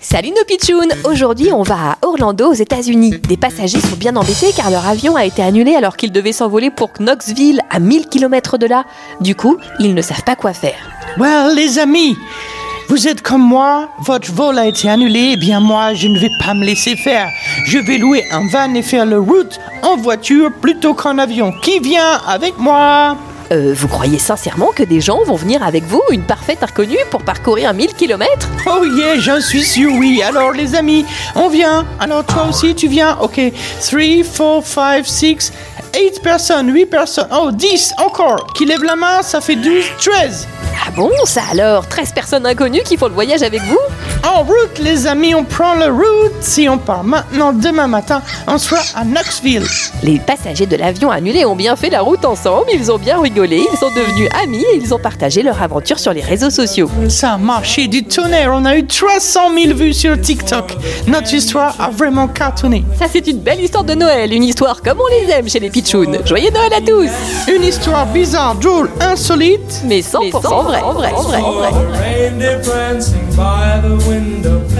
Salut nos pitchouns Aujourd'hui, on va à Orlando, aux États-Unis. Des passagers sont bien embêtés car leur avion a été annulé alors qu'ils devaient s'envoler pour Knoxville, à 1000 km de là. Du coup, ils ne savent pas quoi faire. Well, les amis, vous êtes comme moi, votre vol a été annulé, eh bien moi, je ne vais pas me laisser faire. Je vais louer un van et faire le route en voiture plutôt qu'en avion. Qui vient avec moi? Euh, vous croyez sincèrement que des gens vont venir avec vous, une parfaite inconnue, pour parcourir 1000 km Oh yeah, j'en suis sûr, oui. Alors les amis, on vient. Alors toi aussi, tu viens Ok. 3, 4, 5, 6, 8 personnes, 8 personnes. Oh, 10 encore. Qui lève la main, ça fait 12, 13. Ah bon, ça alors? 13 personnes inconnues qui font le voyage avec vous? En route, les amis, on prend le route. Si on part maintenant, demain matin, on sera à Knoxville. Les passagers de l'avion annulé ont bien fait la route ensemble, ils ont bien rigolé, ils sont devenus amis et ils ont partagé leur aventure sur les réseaux sociaux. Ça a marché du tonnerre. On a eu 300 000 vues sur TikTok. Notre histoire a vraiment cartonné. Ça c'est une belle histoire de Noël, une histoire comme on les aime chez les pitchouns. Joyeux Noël à tous Une histoire bizarre, drôle, insolite. Mais 100%, vrai, vrai, vrai, vrai. by the window.